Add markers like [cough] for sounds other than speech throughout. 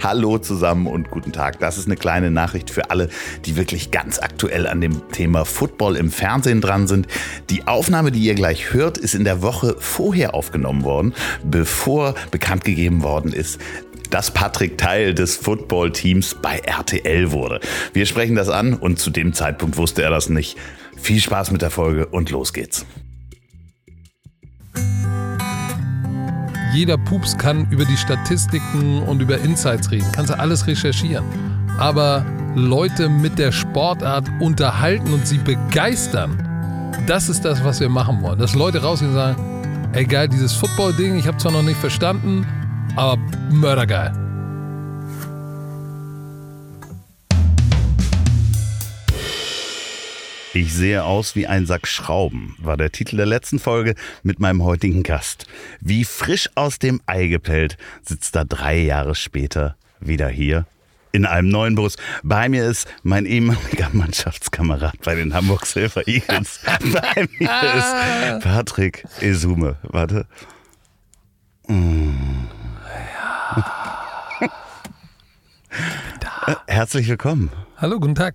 Hallo zusammen und guten Tag. Das ist eine kleine Nachricht für alle, die wirklich ganz aktuell an dem Thema Football im Fernsehen dran sind. Die Aufnahme, die ihr gleich hört, ist in der Woche vorher aufgenommen worden, bevor bekannt gegeben worden ist, dass Patrick Teil des Football-Teams bei RTL wurde. Wir sprechen das an und zu dem Zeitpunkt wusste er das nicht. Viel Spaß mit der Folge und los geht's. Jeder Pups kann über die Statistiken und über Insights reden, kannst du alles recherchieren. Aber Leute mit der Sportart unterhalten und sie begeistern, das ist das, was wir machen wollen. Dass Leute rausgehen und sagen, ey geil, dieses Football-Ding, ich habe zwar noch nicht verstanden, aber mördergeil. Ich sehe aus wie ein Sack Schrauben, war der Titel der letzten Folge mit meinem heutigen Gast. Wie frisch aus dem Ei gepellt sitzt er drei Jahre später wieder hier in einem neuen Bus. Bei mir ist mein ehemaliger [laughs] Mannschaftskamerad bei den Hamburg Silver Eagles. [laughs] bei mir ist Patrick Esume. Warte. Mm. Ja. [laughs] Herzlich willkommen. Hallo, guten Tag.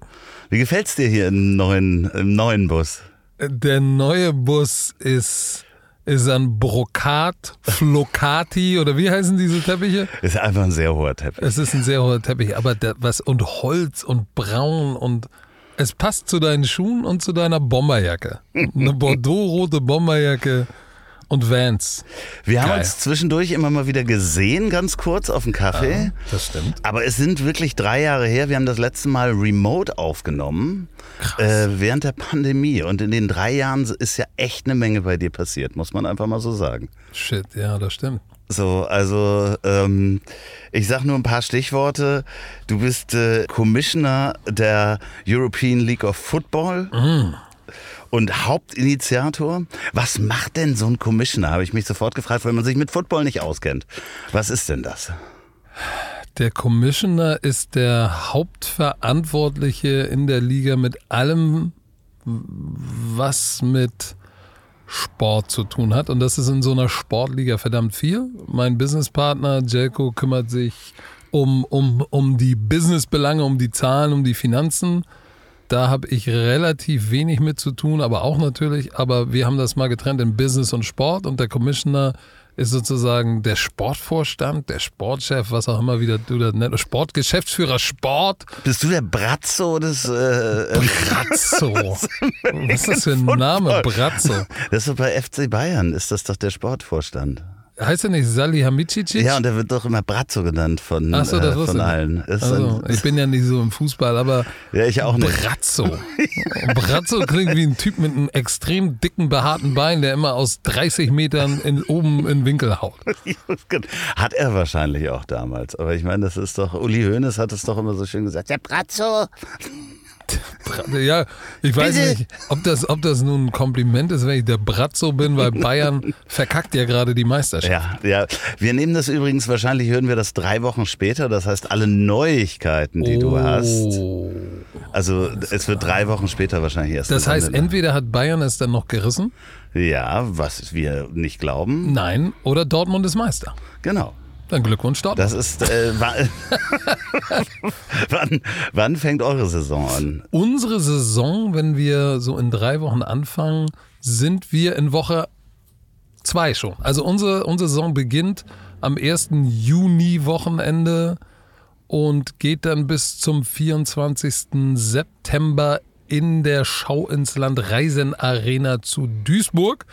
Wie gefällt's dir hier im neuen, im neuen Bus? Der neue Bus ist, ist ein Brokat, Flocati [laughs] oder wie heißen diese Teppiche? Ist einfach ein sehr hoher Teppich. Es ist ein sehr hoher Teppich, aber der, was und Holz und Braun und es passt zu deinen Schuhen und zu deiner Bomberjacke. [laughs] Eine Bordeaux-rote Bomberjacke und Vans. Wir haben uns zwischendurch immer mal wieder gesehen, ganz kurz auf dem Kaffee. Ja, das stimmt. Aber es sind wirklich drei Jahre her. Wir haben das letzte Mal remote aufgenommen. Äh, während der Pandemie. Und in den drei Jahren ist ja echt eine Menge bei dir passiert, muss man einfach mal so sagen. Shit, ja, das stimmt. So, also ähm, ich sag nur ein paar Stichworte. Du bist äh, Commissioner der European League of Football. Mm und Hauptinitiator. Was macht denn so ein Commissioner? Habe ich mich sofort gefragt, weil man sich mit Football nicht auskennt. Was ist denn das? Der Commissioner ist der Hauptverantwortliche in der Liga mit allem, was mit Sport zu tun hat. Und das ist in so einer Sportliga verdammt viel. Mein Businesspartner Jelko kümmert sich um, um, um die Businessbelange, um die Zahlen, um die Finanzen. Da habe ich relativ wenig mit zu tun, aber auch natürlich. Aber wir haben das mal getrennt in Business und Sport und der Commissioner ist sozusagen der Sportvorstand, der Sportchef, was auch immer wieder du das nennst, Sportgeschäftsführer Sport. Bist du der Brazzo des äh, Brazzo? [laughs] was ist das für ein Name, Brazzo? Das ist doch bei FC Bayern, ist das doch der Sportvorstand. Heißt er nicht Salihamidzic? Ja, und der wird doch immer Brazzo genannt von, Ach so, das äh, von allen. Also, ich bin ja nicht so im Fußball, aber ja, ich auch nicht. Brazzo. [laughs] Brazzo klingt wie ein Typ mit einem extrem dicken, behaarten Bein, der immer aus 30 Metern in, oben in Winkel haut. [laughs] Hat er wahrscheinlich auch damals. Aber ich meine, das ist doch, Uli Hoeneß hat es doch immer so schön gesagt, der Brazzo. Ja, ich weiß Bitte? nicht, ob das, ob das nun ein Kompliment ist, wenn ich der Bratzo bin, weil [laughs] Bayern verkackt ja gerade die Meisterschaft. Ja, ja. Wir nehmen das übrigens, wahrscheinlich hören wir das drei Wochen später. Das heißt, alle Neuigkeiten, die oh. du hast. Also, es wird drei Wochen später wahrscheinlich erst. Das heißt, entweder hat Bayern es dann noch gerissen. Ja, was wir nicht glauben. Nein, oder Dortmund ist Meister. Genau. Dann Glückwunsch dort. Das ist. Äh, [laughs] wann, wann fängt eure Saison an? Unsere Saison, wenn wir so in drei Wochen anfangen, sind wir in Woche zwei schon. Also unsere, unsere Saison beginnt am 1. Juni-Wochenende und geht dann bis zum 24. September in der Schau ins Land Reisen Arena zu Duisburg.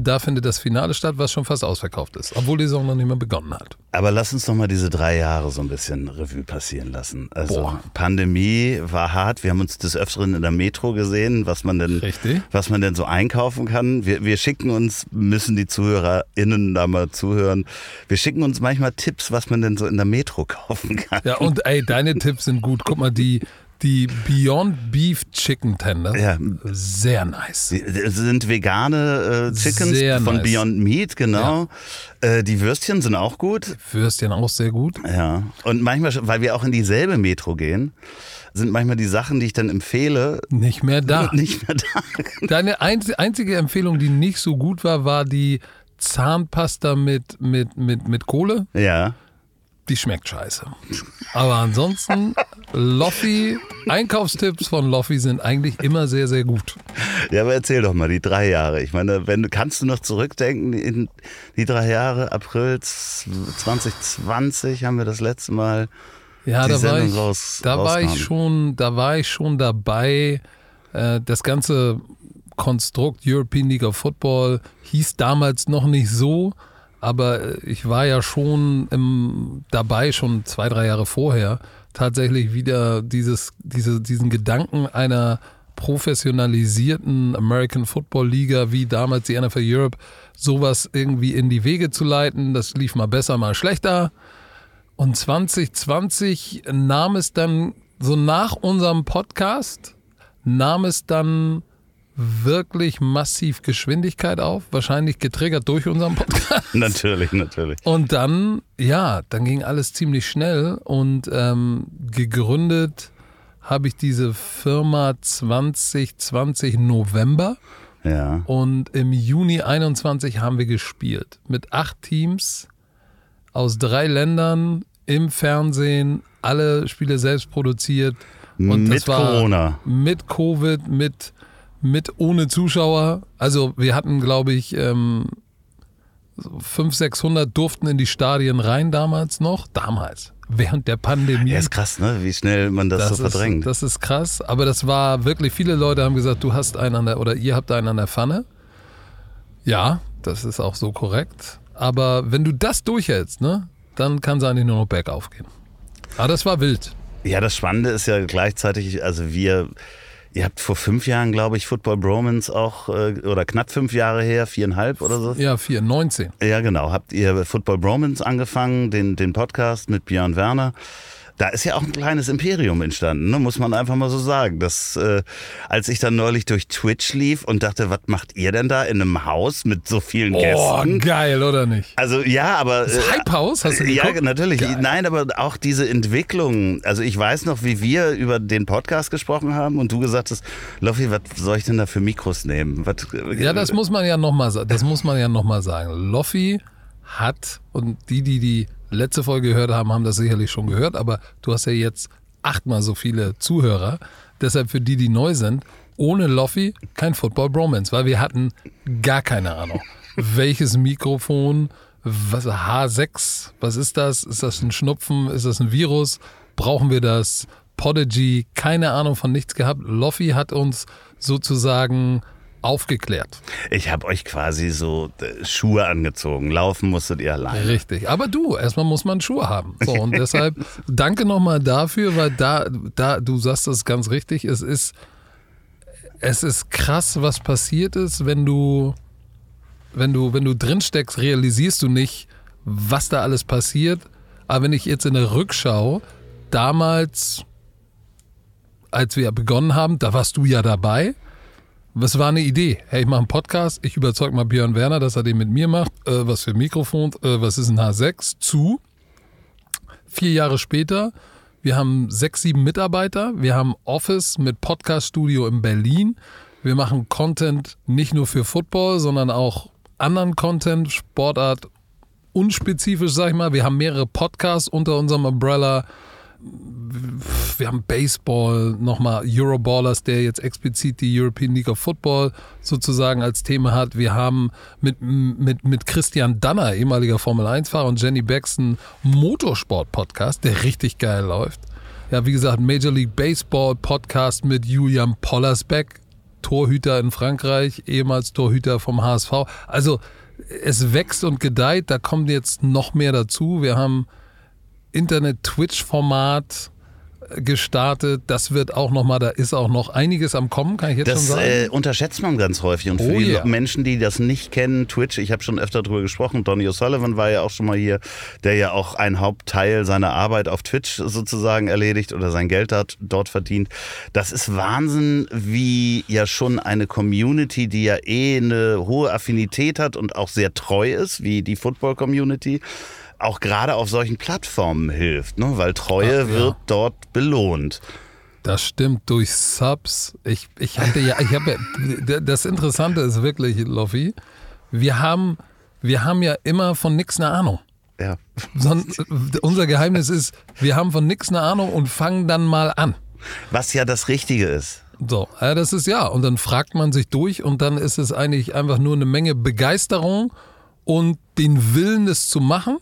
Da findet das Finale statt, was schon fast ausverkauft ist, obwohl die Saison noch nicht mehr begonnen hat. Aber lass uns noch mal diese drei Jahre so ein bisschen Revue passieren lassen. Also Boah. Pandemie war hart. Wir haben uns des Öfteren in der Metro gesehen, was man denn, Richtig. was man denn so einkaufen kann. Wir, wir schicken uns, müssen die ZuhörerInnen da mal zuhören. Wir schicken uns manchmal Tipps, was man denn so in der Metro [laughs] kaufen kann. Ja, und ey, deine Tipps sind gut. Guck mal, die, die Beyond Beef Chicken Tender. Ja. Sehr nice. Es sind vegane äh, Chickens sehr von nice. Beyond Meat, genau. Ja. Äh, die Würstchen sind auch gut. Würstchen auch sehr gut. Ja. Und manchmal, weil wir auch in dieselbe Metro gehen, sind manchmal die Sachen, die ich dann empfehle, nicht mehr da. [laughs] Nicht mehr da. Deine einzige Empfehlung, die nicht so gut war, war die Zahnpasta mit, mit, mit, mit Kohle. Ja die schmeckt scheiße. Aber ansonsten, Loffi, Einkaufstipps von Loffi sind eigentlich immer sehr, sehr gut. Ja, aber erzähl doch mal, die drei Jahre. Ich meine, wenn kannst du noch zurückdenken in die drei Jahre, April 2020 haben wir das letzte Mal. Ja, da, war ich, raus, da war ich schon, da war ich schon dabei. Äh, das ganze Konstrukt European League of Football hieß damals noch nicht so, aber ich war ja schon im, dabei, schon zwei, drei Jahre vorher, tatsächlich wieder dieses, diese, diesen Gedanken einer professionalisierten American Football Liga wie damals die NFL Europe sowas irgendwie in die Wege zu leiten. Das lief mal besser, mal schlechter. Und 2020 nahm es dann so nach unserem Podcast, nahm es dann wirklich massiv Geschwindigkeit auf, wahrscheinlich getriggert durch unseren Podcast. [laughs] natürlich, natürlich. Und dann, ja, dann ging alles ziemlich schnell und ähm, gegründet habe ich diese Firma 2020 November. Ja. Und im Juni 21 haben wir gespielt mit acht Teams aus drei Ländern im Fernsehen, alle Spiele selbst produziert. Und mit Corona. Mit Covid, mit mit ohne Zuschauer. Also wir hatten, glaube ich, ähm, 500, 600 durften in die Stadien rein damals noch. Damals, während der Pandemie. Ja, ist krass, ne? wie schnell man das, das so verdrängt. Ist, das ist krass, aber das war wirklich, viele Leute haben gesagt, du hast einen an der, oder ihr habt einen an der Pfanne. Ja, das ist auch so korrekt. Aber wenn du das durchhältst, ne, dann kann es eigentlich nur noch bergauf gehen. Aber das war wild. Ja, das Spannende ist ja gleichzeitig, also wir Ihr habt vor fünf Jahren, glaube ich, Football Bromance auch, äh, oder knapp fünf Jahre her, viereinhalb oder so. Ja, vier, 19. Ja, genau. Habt ihr Football Bromance angefangen, den, den Podcast mit Björn Werner da ist ja auch ein kleines Imperium entstanden, ne? muss man einfach mal so sagen. Das, äh, als ich dann neulich durch Twitch lief und dachte, was macht ihr denn da in einem Haus mit so vielen oh, Gästen? Oh, geil, oder nicht? Also ja, aber... Das äh, Hype House, hast du geguckt? Ja, natürlich. Geil. Nein, aber auch diese Entwicklung. Also ich weiß noch, wie wir über den Podcast gesprochen haben und du gesagt hast, Loffi, was soll ich denn da für Mikros nehmen? Was, äh, ja, das muss man ja nochmal das muss man ja noch mal sagen. Loffi hat und die, die die letzte Folge gehört haben, haben das sicherlich schon gehört, aber du hast ja jetzt achtmal so viele Zuhörer. Deshalb für die, die neu sind, ohne Loffi kein Football Bromance, weil wir hatten gar keine Ahnung, [laughs] welches Mikrofon, was H6, was ist das? Ist das ein Schnupfen? Ist das ein Virus? Brauchen wir das? Podigy, keine Ahnung von nichts gehabt. Loffi hat uns sozusagen aufgeklärt. Ich habe euch quasi so äh, Schuhe angezogen. Laufen musstet ihr allein. Richtig. Aber du, erstmal muss man Schuhe haben. So, und deshalb [laughs] danke nochmal dafür, weil da, da, du sagst das ganz richtig, es ist, es ist krass, was passiert ist, wenn du, wenn du, wenn du drinsteckst, realisierst du nicht, was da alles passiert. Aber wenn ich jetzt in der Rückschau damals, als wir begonnen haben, da warst du ja dabei. Was war eine Idee? Hey, ich mache einen Podcast, ich überzeuge mal Björn Werner, dass er den mit mir macht. Äh, was für ein Mikrofon, äh, was ist ein H6? Zu. Vier Jahre später, wir haben sechs, sieben Mitarbeiter, wir haben Office mit Podcast-Studio in Berlin. Wir machen Content nicht nur für Football, sondern auch anderen Content, Sportart unspezifisch, sag ich mal. Wir haben mehrere Podcasts unter unserem Umbrella wir haben Baseball, nochmal Euroballers, der jetzt explizit die European League of Football sozusagen als Thema hat. Wir haben mit, mit, mit Christian Danner, ehemaliger Formel-1-Fahrer, und Jenny Baxton Motorsport-Podcast, der richtig geil läuft. Ja, wie gesagt, Major League Baseball Podcast mit Julian Pollersbeck, Torhüter in Frankreich, ehemals Torhüter vom HSV. Also es wächst und gedeiht, da kommt jetzt noch mehr dazu. Wir haben Internet-Twitch-Format gestartet. Das wird auch noch mal, da ist auch noch einiges am Kommen, kann ich jetzt das, schon sagen. Das äh, unterschätzt man ganz häufig. Und für oh, die yeah. Menschen, die das nicht kennen, Twitch, ich habe schon öfter darüber gesprochen, Donny O'Sullivan war ja auch schon mal hier, der ja auch einen Hauptteil seiner Arbeit auf Twitch sozusagen erledigt oder sein Geld hat, dort verdient. Das ist Wahnsinn, wie ja schon eine Community, die ja eh eine hohe Affinität hat und auch sehr treu ist, wie die Football-Community, auch gerade auf solchen Plattformen hilft, ne? weil Treue Ach, ja. wird dort belohnt. Das stimmt durch Subs. Ich, ich hatte ja, ich habe ja, das Interessante ist wirklich, Loffi, wir haben, wir haben ja immer von nichts eine Ahnung. ja. Son unser Geheimnis ist, wir haben von nichts eine Ahnung und fangen dann mal an. Was ja das Richtige ist. So, ja, das ist ja. Und dann fragt man sich durch und dann ist es eigentlich einfach nur eine Menge Begeisterung und den Willen, es zu machen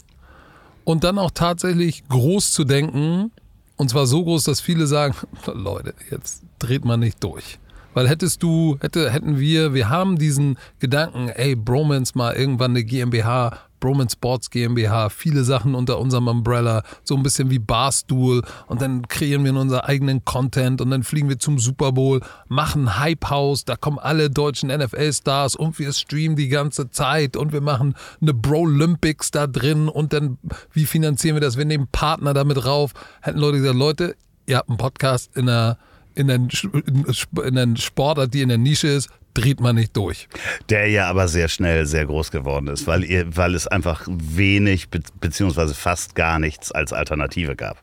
und dann auch tatsächlich groß zu denken. Und zwar so groß, dass viele sagen, [laughs] Leute, jetzt dreht man nicht durch. Weil hättest du, hätte, hätten wir, wir haben diesen Gedanken, ey, Bromance mal irgendwann eine GmbH Broman Sports GmbH, viele Sachen unter unserem Umbrella, so ein bisschen wie Barstool und dann kreieren wir unseren eigenen Content und dann fliegen wir zum Super Bowl, machen Hype House, da kommen alle deutschen NFL-Stars und wir streamen die ganze Zeit und wir machen eine Bro Olympics da drin und dann, wie finanzieren wir das? Wir nehmen Partner damit rauf. Hätten Leute gesagt, Leute, ihr habt einen Podcast in einer in einer, in einer Sportart, die in der Nische ist, dreht man nicht durch. Der ja aber sehr schnell sehr groß geworden ist, weil, ihr, weil es einfach wenig be beziehungsweise fast gar nichts als Alternative gab.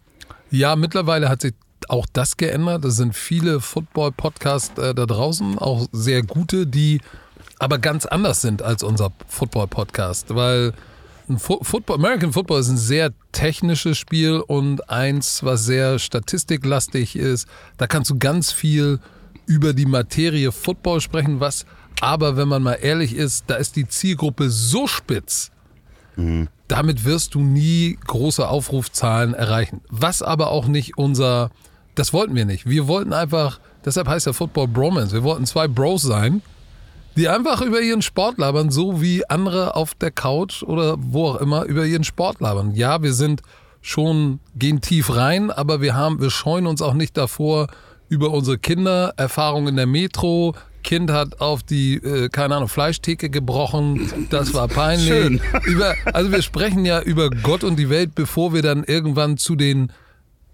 Ja, mittlerweile hat sich auch das geändert. Es sind viele Football-Podcasts äh, da draußen, auch sehr gute, die aber ganz anders sind als unser Football-Podcast, weil Football, American Football ist ein sehr technisches Spiel und eins, was sehr statistiklastig ist. Da kannst du ganz viel über die Materie Football sprechen, was aber, wenn man mal ehrlich ist, da ist die Zielgruppe so spitz. Mhm. Damit wirst du nie große Aufrufzahlen erreichen. Was aber auch nicht unser, das wollten wir nicht. Wir wollten einfach, deshalb heißt der Football Bromance, wir wollten zwei Bros sein, die einfach über ihren Sport labern, so wie andere auf der Couch oder wo auch immer über ihren Sport labern. Ja, wir sind schon, gehen tief rein, aber wir haben, wir scheuen uns auch nicht davor, über unsere Kinder, Erfahrungen in der Metro. Kind hat auf die, äh, keine Ahnung, Fleischtheke gebrochen. Das war peinlich. Schön. Über, also wir sprechen ja über Gott und die Welt, bevor wir dann irgendwann zu den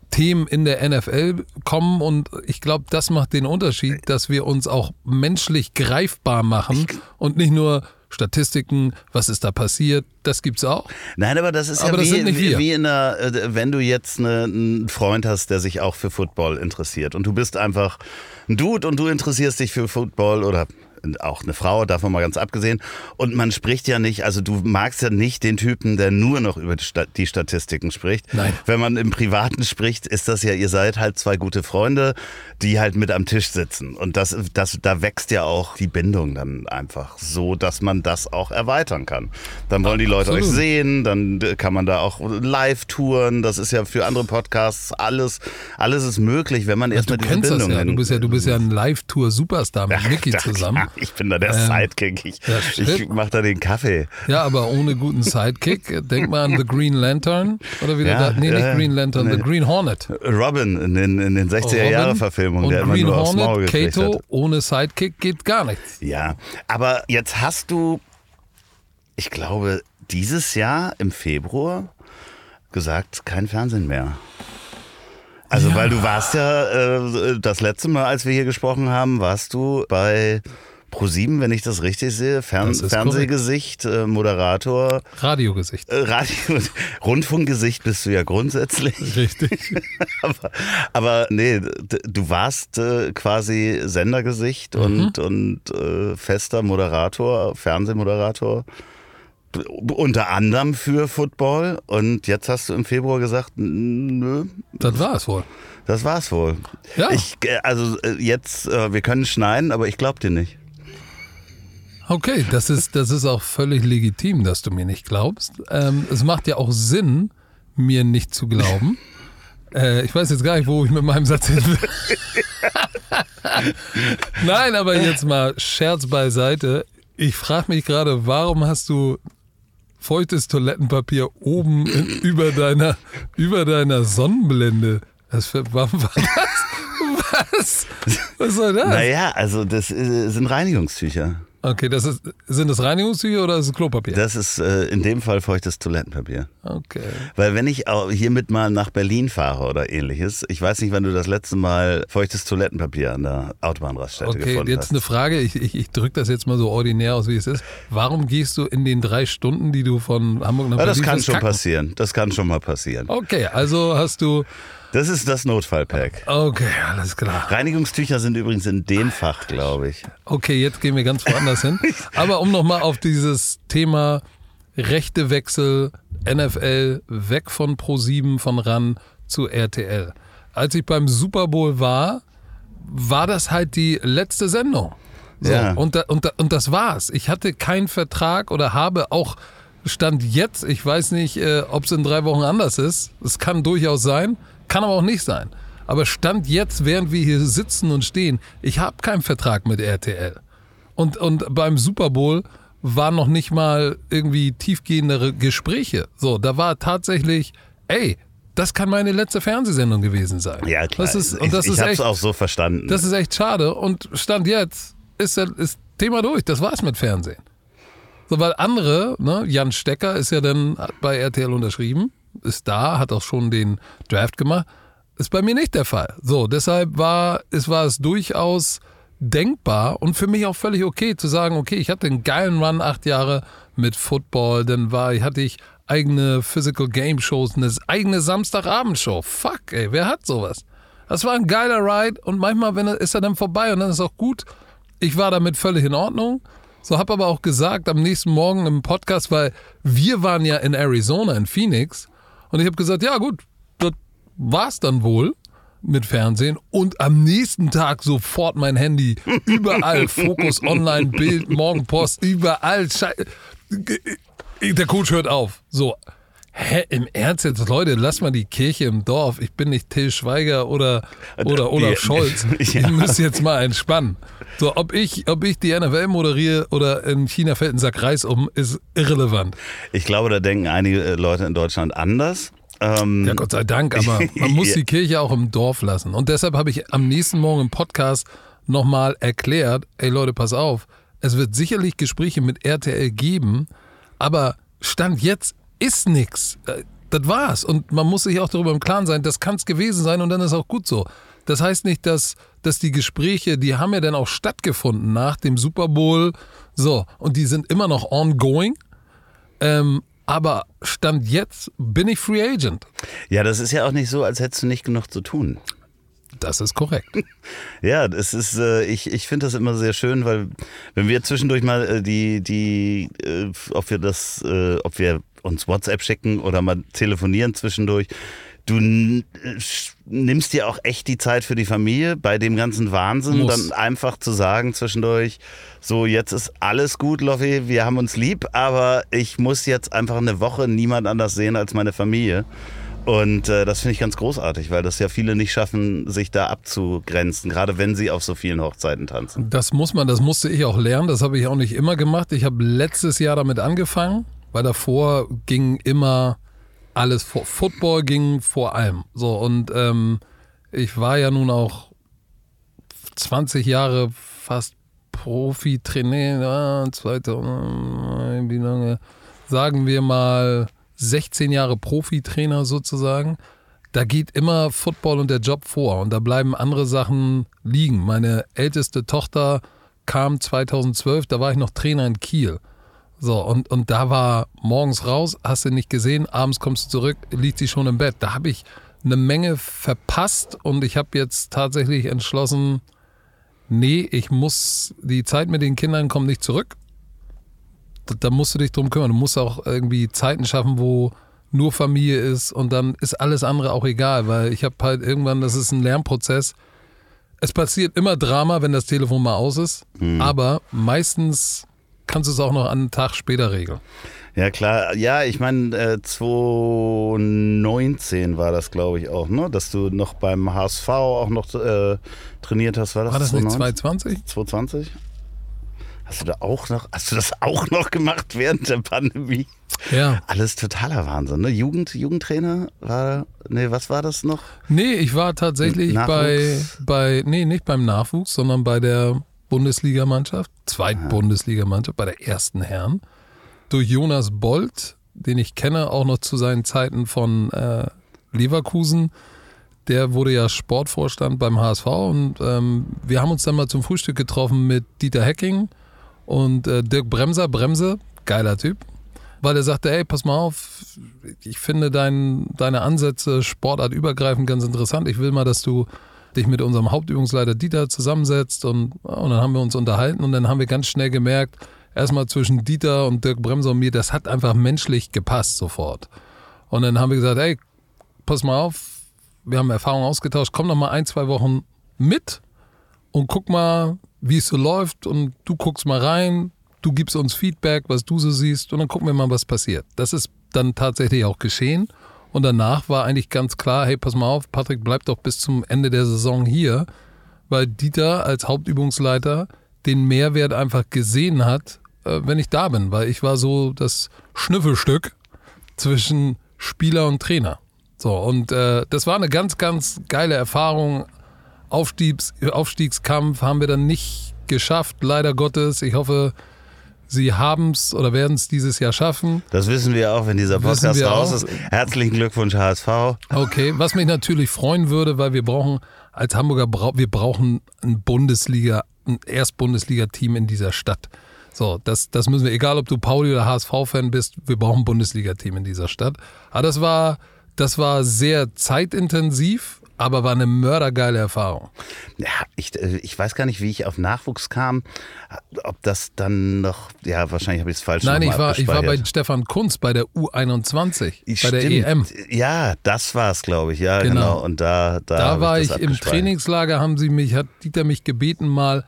Themen in der NFL kommen. Und ich glaube, das macht den Unterschied, dass wir uns auch menschlich greifbar machen und nicht nur Statistiken, was ist da passiert, das gibt's auch. Nein, aber das ist aber ja wie, wie, wie, in einer, äh, wenn du jetzt eine, einen Freund hast, der sich auch für Football interessiert und du bist einfach ein Dude und du interessierst dich für Football oder auch eine Frau, davon mal ganz abgesehen. Und man spricht ja nicht, also du magst ja nicht den Typen, der nur noch über die Statistiken spricht. Nein. Wenn man im Privaten spricht, ist das ja, ihr seid halt zwei gute Freunde, die halt mit am Tisch sitzen. Und das, das, da wächst ja auch die Bindung dann einfach so, dass man das auch erweitern kann. Dann wollen die Leute Absolut. euch sehen, dann kann man da auch live touren. Das ist ja für andere Podcasts alles, alles ist möglich, wenn man erstmal diese Bindung das ja. Du bist ja, du bist ja ein Live-Tour-Superstar mit Niki zusammen. [laughs] Ich bin da der ähm, Sidekick. Ich, ich mache da den Kaffee. Ja, aber ohne guten Sidekick. Denk mal an The Green Lantern. Oder wieder ja, da, Nee, nicht Green Lantern, nee. The Green Hornet. Robin in den, in den 60er-Jahre-Verfilmungen. Der Green immer nur Hornet, Kato ohne Sidekick geht gar nichts. Ja, aber jetzt hast du, ich glaube, dieses Jahr im Februar gesagt, kein Fernsehen mehr. Also, ja. weil du warst ja äh, das letzte Mal, als wir hier gesprochen haben, warst du bei Pro7, wenn ich das richtig sehe, Fern Fernsehgesicht, äh, Moderator. Radiogesicht. Äh, Radio [laughs] Rundfunkgesicht bist du ja grundsätzlich. Richtig. [laughs] aber, aber nee, du warst äh, quasi Sendergesicht mhm. und, und äh, fester Moderator, Fernsehmoderator. Unter anderem für Football und jetzt hast du im Februar gesagt, nö. Das war es wohl. Das war es wohl. Ja. Ich, äh, also äh, jetzt, wir können schneiden, aber ich glaube dir nicht. Okay, das ist, das ist auch völlig legitim, dass du mir nicht glaubst. Ähm, es macht ja auch Sinn, mir nicht zu glauben. [laughs] Äh, ich weiß jetzt gar nicht, wo ich mit meinem Satz hin will. [laughs] Nein, aber jetzt mal Scherz beiseite. Ich frage mich gerade, warum hast du feuchtes Toilettenpapier oben in, über, deiner, über deiner Sonnenblende? Das, warum war das? [laughs] Was? Was soll das? Naja, also das sind Reinigungstücher. Okay, das ist, sind das Reinigungstücher oder ist es Klopapier? Das ist äh, in dem Fall feuchtes Toilettenpapier. Okay. Weil wenn ich auch hiermit mal nach Berlin fahre oder ähnliches, ich weiß nicht, wann du das letzte Mal feuchtes Toilettenpapier an der Autobahnraststätte okay, gefunden hast. Okay, jetzt eine Frage, ich, ich, ich drücke das jetzt mal so ordinär aus, wie es ist. Warum gehst du in den drei Stunden, die du von Hamburg nach ja, Berlin Das kann schon kacken? passieren, das kann schon mal passieren. Okay, also hast du das ist das Notfallpack. Okay, alles klar. Reinigungstücher sind übrigens in dem Fach, glaube ich. Okay, jetzt gehen wir ganz woanders hin. [laughs] Aber um nochmal auf dieses Thema Rechtewechsel, NFL weg von Pro7, von RAN zu RTL. Als ich beim Super Bowl war, war das halt die letzte Sendung. So, Ja. und, da, und, da, und das war's. Ich hatte keinen Vertrag oder habe auch Stand jetzt, ich weiß nicht, äh, ob es in drei Wochen anders ist. Es kann durchaus sein, kann aber auch nicht sein. Aber Stand jetzt, während wir hier sitzen und stehen, ich habe keinen Vertrag mit RTL. Und, und beim Super Bowl waren noch nicht mal irgendwie tiefgehendere Gespräche. So, da war tatsächlich, ey, das kann meine letzte Fernsehsendung gewesen sein. Ja, klar. Das ist, und das ich ich habe es auch so verstanden. das ist echt schade. Und Stand jetzt ist das ist Thema durch. Das war's mit Fernsehen. So, weil andere, ne, Jan Stecker ist ja dann bei RTL unterschrieben, ist da, hat auch schon den Draft gemacht. Ist bei mir nicht der Fall. So, deshalb war es, war es durchaus denkbar und für mich auch völlig okay zu sagen, okay, ich hatte einen geilen Run, acht Jahre mit Football, dann war, hatte ich eigene Physical Game Shows, eine eigene Samstagabendshow. Fuck, ey, wer hat sowas? Das war ein geiler Ride und manchmal wenn ist er dann vorbei und dann ist auch gut. Ich war damit völlig in Ordnung. So habe aber auch gesagt am nächsten Morgen im Podcast, weil wir waren ja in Arizona, in Phoenix und ich habe gesagt, ja gut, das war's dann wohl mit Fernsehen und am nächsten Tag sofort mein Handy. Überall [laughs] Fokus Online Bild Morgenpost überall. Schei der Coach hört auf. So Hä, im Ernst jetzt, Leute, lass mal die Kirche im Dorf. Ich bin nicht Till Schweiger oder, oder Olaf. Scholz. [laughs] Ja. Ich muss jetzt mal entspannen. So, ob ich, ob ich die NFL moderiere oder in China fällt ein Sack Reis um, ist irrelevant. ich glaube, da denken einige äh, Leute in Deutschland anders. Ähm, Ja, Gott sei Dank, aber [laughs] man muss die Kirche auch im Dorf lassen. Und deshalb habe ich am nächsten Morgen im Podcast nochmal erklärt, ey Leute, pass auf, es wird sicherlich Gespräche mit RTL geben, aber Stand jetzt ist nix. Äh, Das war's. Und man muss sich auch darüber im Klaren sein, das kann es gewesen sein und dann ist auch gut so. Das heißt nicht, dass, dass die Gespräche, die haben ja dann auch stattgefunden nach dem Super Bowl. So, und die sind immer noch ongoing. Ähm, aber Stand jetzt bin ich Free Agent. ja, das ist ja auch nicht so, als hättest du nicht genug zu tun. Das ist korrekt. [laughs] Ja, das ist, äh, ich, ich finde das immer sehr schön, weil wenn wir zwischendurch mal äh, die, die, äh, ob wir das, äh, ob wir uns WhatsApp schicken oder mal telefonieren zwischendurch, du äh, nimmst dir auch echt die Zeit für die Familie bei dem ganzen Wahnsinn, Muss. dann einfach zu sagen zwischendurch, so jetzt ist alles gut, Loffi, wir haben uns lieb, aber ich muss jetzt einfach eine Woche niemand anders sehen als meine Familie. Und äh, das finde ich ganz großartig, weil das ja viele nicht schaffen, sich da abzugrenzen, gerade wenn sie auf so vielen Hochzeiten tanzen. Das muss man, das musste ich auch lernen. Das habe ich auch nicht immer gemacht. Ich habe letztes Jahr damit angefangen, weil davor ging immer alles vor. Football ging vor allem. So, und ähm, ich war ja nun auch 20 Jahre fast Profi-Trainer, ja, 2000, wie lange? Sagen wir mal 16 Jahre Profi-Trainer sozusagen. Da geht immer Football und der Job vor und da bleiben andere Sachen liegen. Meine älteste Tochter kam 2012, da war ich noch Trainer in Kiel. So, und, und da war morgens raus, hast du nicht gesehen, abends kommst du zurück, liegt sie schon im Bett. Da habe ich eine Menge verpasst und ich habe jetzt tatsächlich entschlossen, nee, ich muss, die Zeit mit den Kindern kommt nicht zurück. Da, da musst du dich drum kümmern. Du musst auch irgendwie Zeiten schaffen, wo nur Familie ist und dann ist alles andere auch egal, weil ich habe halt irgendwann, das ist ein Lernprozess. Es passiert immer Drama, wenn das Telefon mal aus ist, aber meistens kannst du es auch noch einen Tag später regeln. Ja, klar. Ja, ich meine, äh, 2019 war das, glaube ich, auch, ne? Dass du noch beim HSV auch noch äh, trainiert hast. War das, War das nicht 2019? 220? 2020? Hast du da auch noch, hast du das auch noch gemacht während der Pandemie? Ja. Alles totaler Wahnsinn, ne? Jugend, Jugendtrainer war, nee, was war das noch? Nee, ich war tatsächlich bei, bei, nee, nicht beim Nachwuchs, sondern bei der Bundesligamannschaft, Zweitbundesligamannschaft, bei der ersten Herren. Durch Jonas Bolt, den ich kenne, auch noch zu seinen Zeiten von äh, Leverkusen. Der wurde ja Sportvorstand beim HSV und ähm, wir haben uns dann mal zum Frühstück getroffen mit Dieter Hecking und äh, Dirk Bremser, Bremse, geiler Typ, weil er sagte, ey, pass mal auf, ich finde dein, deine Ansätze sportartübergreifend ganz interessant. Ich will mal, dass du dich mit unserem Hauptübungsleiter Dieter zusammensetzt und, und dann haben wir uns unterhalten und dann haben wir ganz schnell gemerkt, erstmal zwischen Dieter und Dirk Bremser und mir, das hat einfach menschlich gepasst sofort. Und dann haben wir gesagt, ey, pass mal auf, wir haben Erfahrungen ausgetauscht, komm noch mal ein, zwei Wochen mit und guck mal, wie es so läuft und du guckst mal rein, du gibst uns Feedback, was du so siehst und dann gucken wir mal, was passiert. Das ist dann tatsächlich auch geschehen und danach war eigentlich ganz klar, hey, pass mal auf, Patrick bleibt doch bis zum Ende der Saison hier, weil Dieter als Hauptübungsleiter den Mehrwert einfach gesehen hat, äh, wenn ich da bin, weil ich war so das Schnüffelstück zwischen Spieler und Trainer. So, und äh, das war eine ganz, ganz geile Erfahrung. Aufstiegs, Aufstiegskampf haben wir dann nicht geschafft, leider Gottes. Ich hoffe, Sie haben es oder werden es dieses Jahr schaffen. Das wissen wir auch, wenn dieser Podcast raus ist. Herzlichen Glückwunsch, HSV. Okay, was mich natürlich freuen würde, weil wir brauchen als Hamburger, wir brauchen ein Bundesliga, ein Erstbundesliga-Team in dieser Stadt. So, das, das müssen wir, egal ob du Pauli oder HSV-Fan bist, wir brauchen ein Bundesliga-Team in dieser Stadt. Aber das war, das war sehr zeitintensiv aber war eine mördergeile Erfahrung. Ja, ich, äh, ich weiß gar nicht, wie ich auf Nachwuchs kam. Ob das dann noch, ja, wahrscheinlich habe ich es falsch Nein, ich war, ich war bei Stefan Kunz bei der U21, ich bei der stimmt. EM. Ja, das war es, glaube ich. Ja, genau. genau. Und da, da, da war ich, ich im Trainingslager, haben sie mich, hat Dieter mich gebeten, mal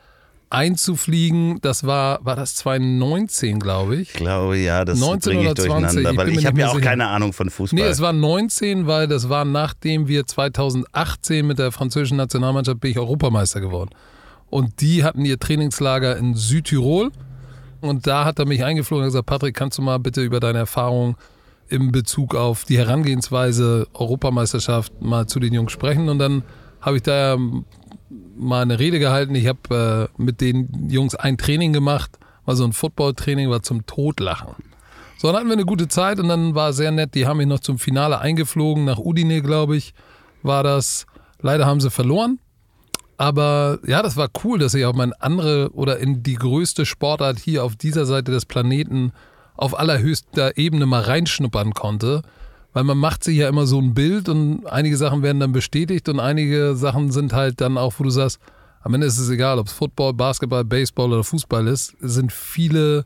einzufliegen. Das war, war das 2019, glaube ich. Ich glaube, ja, das 19 oder 20, ich weil ich habe ja auch sicher. keine Ahnung von Fußball. Nee, es war 19, weil das war nachdem wir 2018 mit der französischen Nationalmannschaft bin ich Europameister geworden. Und die hatten ihr Trainingslager in Südtirol. Und da hat er mich eingeflogen und gesagt, Patrick, kannst du mal bitte über deine Erfahrung in Bezug auf die Herangehensweise Europameisterschaft mal zu den Jungs sprechen. Und dann habe ich da mal eine Rede gehalten. Ich habe äh, mit den Jungs ein Training gemacht, war so ein Football-Training, war zum Todlachen. So, dann hatten wir eine gute Zeit und dann war sehr nett. Die haben mich noch zum Finale eingeflogen, nach Udine, glaube ich, war das. Leider haben sie verloren. Aber ja, das war cool, dass ich auch mal andere oder in die größte Sportart hier auf dieser Seite des Planeten auf allerhöchster Ebene mal reinschnuppern konnte. Weil man macht sich ja immer so ein Bild und einige Sachen werden dann bestätigt und einige Sachen sind halt dann auch, wo du sagst, am Ende ist es egal, ob es Football, Basketball, Baseball oder Fußball ist, sind viele,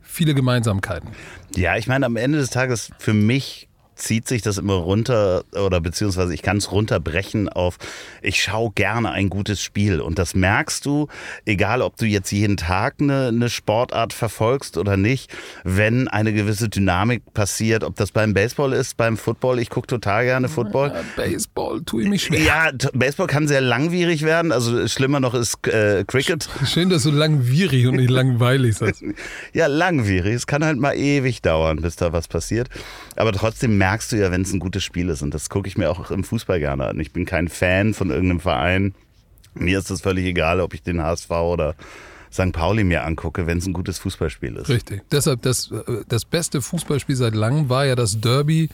viele Gemeinsamkeiten. Ja, ich meine, am Ende des Tages für mich zieht sich das immer runter oder beziehungsweise ich kann es runterbrechen auf, ich schaue gerne ein gutes Spiel und das merkst du, egal ob du jetzt jeden Tag eine, eine Sportart verfolgst oder nicht, wenn eine gewisse Dynamik passiert, ob das beim Baseball ist, beim Football, ich gucke total gerne Football. Ja, Baseball tue ich mich schwer. Ja, Baseball kann sehr langwierig werden, also schlimmer noch ist äh, Cricket. Schön, dass du langwierig und nicht langweilig sagst. [laughs] ja, langwierig, es kann halt mal ewig dauern, bis da was passiert, aber trotzdem merkst du ja, wenn es ein gutes Spiel ist. Und das gucke ich mir auch im Fußball gerne an. Ich bin kein Fan von irgendeinem Verein. Mir ist es völlig egal, ob ich den HSV oder St. Pauli mir angucke, wenn es ein gutes Fußballspiel ist. Richtig. Deshalb, das, das beste Fußballspiel seit langem war ja das Derby.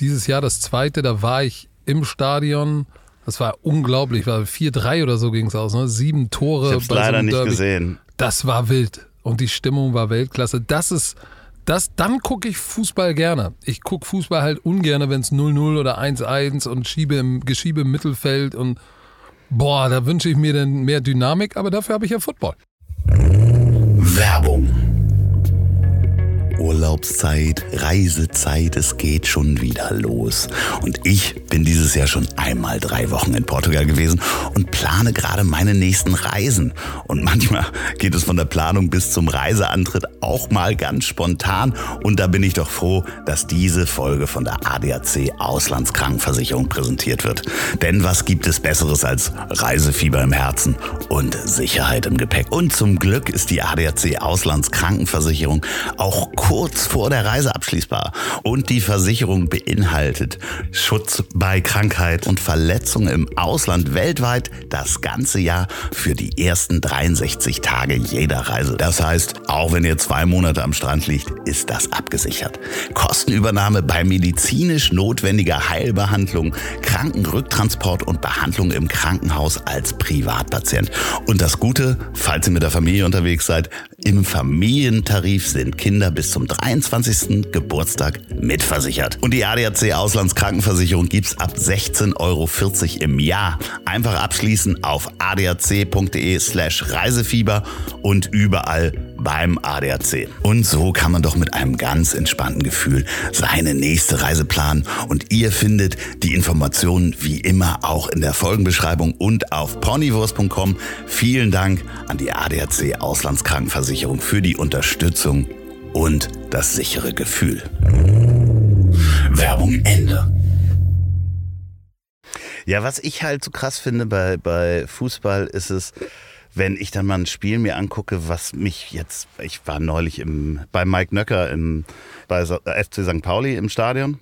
Dieses Jahr das zweite, da war ich im Stadion. Das war unglaublich, war 4-3 oder so ging es aus, ne? Sieben Tore. Ich hab's leider so nicht Derby. gesehen. Das war wild. Und die Stimmung war Weltklasse. Das ist, das, dann gucke ich Fußball gerne. Ich gucke Fußball halt ungern, wenn es 0-0 oder 1-1 und Schiebe im, Geschiebe im Mittelfeld und boah, da wünsche ich mir dann mehr Dynamik, aber dafür habe ich ja Football. Werbung Urlaubszeit, Reisezeit, es geht schon wieder los. Und ich bin dieses Jahr schon einmal drei Wochen in Portugal gewesen und plane gerade meine nächsten Reisen. Und manchmal geht es von der Planung bis zum Reiseantritt auch mal ganz spontan. Und da bin ich doch froh, dass diese Folge von der ADAC Auslandskrankenversicherung präsentiert wird. Denn was gibt es Besseres als Reisefieber im Herzen und Sicherheit im Gepäck? Und zum Glück ist die ADAC Auslandskrankenversicherung auch kurz vor der Reise abschließbar. Und die Versicherung beinhaltet Schutz bei Krankheit und Verletzung im Ausland weltweit das ganze Jahr für die ersten 63 Tage jeder Reise. Das heißt, auch wenn ihr zwei Monate am Strand liegt, ist das abgesichert. Kostenübernahme bei medizinisch notwendiger Heilbehandlung, Krankenrücktransport und Behandlung im Krankenhaus als Privatpatient. Und das Gute, falls ihr mit der Familie unterwegs seid, im Familientarif sind Kinder bis zum 23. Geburtstag mitversichert. Und die ADAC Auslandskrankenversicherung gibt's ab 16,40 Euro im Jahr. Einfach abschließen auf adac.de slash Reisefieber und überall beim ADAC. Und so kann man doch mit einem ganz entspannten Gefühl seine nächste Reise planen. Und ihr findet die Informationen wie immer auch in der Folgenbeschreibung und auf ponywurst.com. Vielen Dank an die ADAC Auslandskrankenversicherung für die Unterstützung und das sichere Gefühl. Werbung Ende. Ja, was ich halt so krass finde bei, bei Fußball ist es, wenn ich dann mal ein Spiel mir angucke, was mich jetzt, ich war neulich im, bei Mike Nöcker im, bei FC St. Pauli im Stadion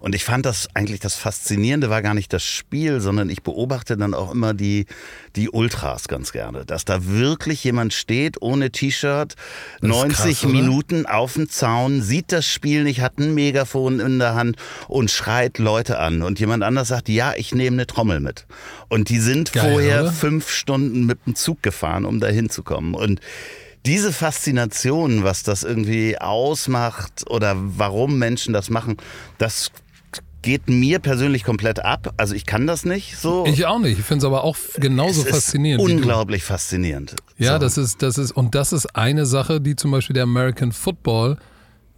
und ich fand das eigentlich das Faszinierende war gar nicht das Spiel, sondern ich beobachte dann auch immer die, die Ultras ganz gerne. Dass da wirklich jemand steht ohne T-Shirt, 90 krass, Minuten auf dem Zaun, sieht das Spiel nicht, hat ein Megafon in der Hand und schreit Leute an. Und jemand anders sagt, ja, ich nehme eine Trommel mit. Und die sind Geil, vorher oder? fünf Stunden mit dem Zug gefahren, um da hinzukommen. Und diese Faszination, was das irgendwie ausmacht oder warum Menschen das machen, das geht mir persönlich komplett ab. Also ich kann das nicht so. Ich auch nicht. Ich finde es aber auch genauso es faszinierend. unglaublich faszinierend. Ja, so. das ist, das ist, und das ist eine Sache, die zum Beispiel der American Football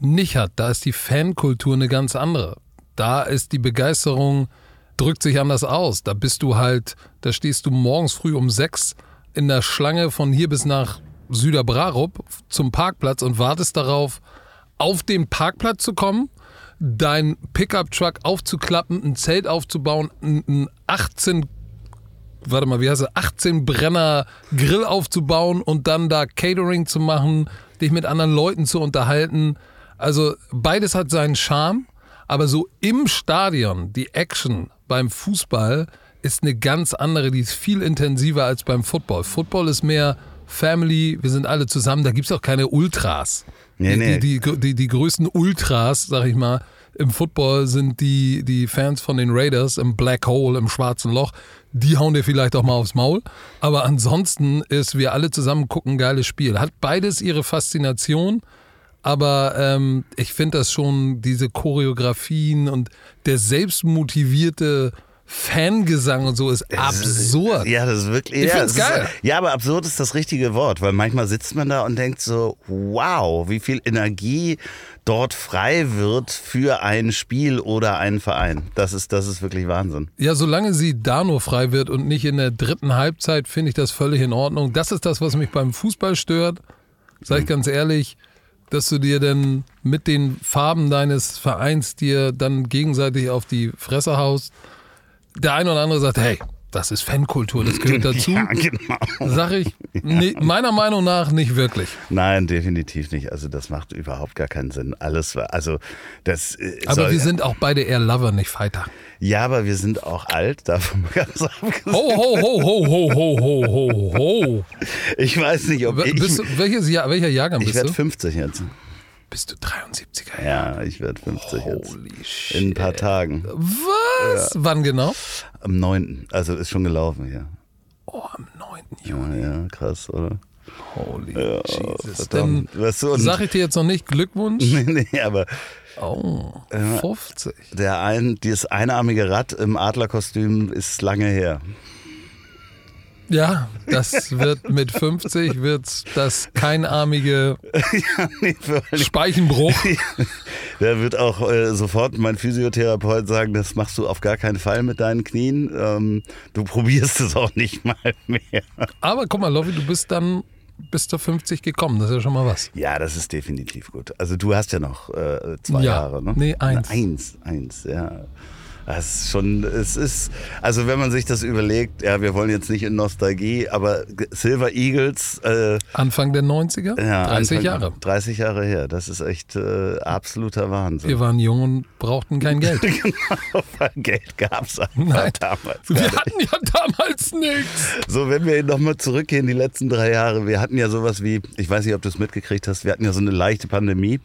nicht hat. Da ist die Fankultur eine ganz andere. Da ist die Begeisterung, drückt sich anders aus. Da bist du halt, da stehst du morgens früh um sechs in der Schlange von hier bis nach Süderbrarup zum Parkplatz und wartest darauf, auf den Parkplatz zu kommen dein Pickup-Truck aufzuklappen, ein Zelt aufzubauen, ein 18 warte mal, wie heißt es, 18 Brenner Grill aufzubauen und dann da Catering zu machen, dich mit anderen Leuten zu unterhalten. Also beides hat seinen Charme, aber so im Stadion, die Action beim Fußball ist eine ganz andere, die ist viel intensiver als beim Football. Football ist mehr Family, wir sind alle zusammen, da gibt es auch keine Ultras. Nee, nee. Die, die, die, die, größten Ultras, sag ich mal, im Football sind die, die Fans von den Raiders im Black Hole, im schwarzen Loch. Die hauen dir vielleicht auch mal aufs Maul. Aber ansonsten ist, wir alle zusammen gucken, geiles Spiel. Hat beides ihre Faszination. Aber ähm, ich finde das schon, diese Choreografien und der selbstmotivierte Fangesang und so ist absurd. Ja, das ist wirklich. Ich ja, find's geil. Ist, ja, aber absurd ist das richtige Wort, weil manchmal sitzt man da und denkt so, wow, wie viel Energie dort frei wird für ein Spiel oder einen Verein. Das ist, das ist wirklich Wahnsinn. Ja, solange sie da nur frei wird und nicht in der dritten Halbzeit, finde ich das völlig in Ordnung. Das ist das, was mich beim Fußball stört. Sag ich ganz ehrlich, dass du dir denn mit den Farben deines Vereins dir dann gegenseitig auf die Fresse haust der eine oder andere sagt, hey, das ist Fankultur, das gehört [laughs] dazu. Ja, genau. Sag ich, nee, meiner Meinung nach nicht wirklich. Nein, definitiv nicht. Also das macht überhaupt gar keinen Sinn. Alles, also das. Äh, aber wir sind auch beide eher Lover, nicht Fighter. Ja, aber wir sind auch alt, davon [laughs] ganz abgesehen. Ho, ho, ho, ho, ho, ho, ho, ho, ho. Ich weiß nicht, ob ich... Bist du, welches Jahr, welcher Jahrgang bist du? Ich werde 50 jetzt. Bist du 73er? Ja, ich werde 50 Holy jetzt. Shit. In ein paar Tagen. Was? Ja. Wann genau? Am 9. Also ist schon gelaufen, ja. Oh, am 9. Juni. Ja, ja, krass, oder? Holy ja, Jesus. Dann weißt du, sag ich dir jetzt noch nicht Glückwunsch. [laughs] nee, nee, aber. Oh, 50. Der ein, dieses einarmige Rad im Adlerkostüm ist lange her. Ja, das wird mit 50 wird das keinarmige [laughs] ja, nee, Speichenbruch. [laughs] Da wird auch äh, sofort mein Physiotherapeut sagen, das machst du auf gar keinen Fall mit deinen Knien. Ähm, du probierst es auch nicht mal mehr. Aber guck mal, Lovi, du bist dann bis zur 50 gekommen. Das ist ja schon mal was. Ja, das ist definitiv gut. Also du hast ja noch äh, zwei ja, Jahre, ne? Nee, eins. Na, eins, eins, ja. Das ist schon, es ist, also wenn man sich das überlegt, ja, wir wollen jetzt nicht in Nostalgie, aber Silver Eagles. Äh, Anfang der 90er? Ja, 30 Anfang, Jahre. 30 Jahre her. Das ist echt äh, absoluter Wahnsinn. Wir waren jung und brauchten kein Geld. [laughs] genau, weil Geld gab es damals. Wir hatten ja damals nichts. So, wenn wir nochmal zurückgehen, die letzten drei Jahre, wir hatten ja sowas wie, ich weiß nicht, ob du es mitgekriegt hast, wir hatten ja so eine leichte Pandemie.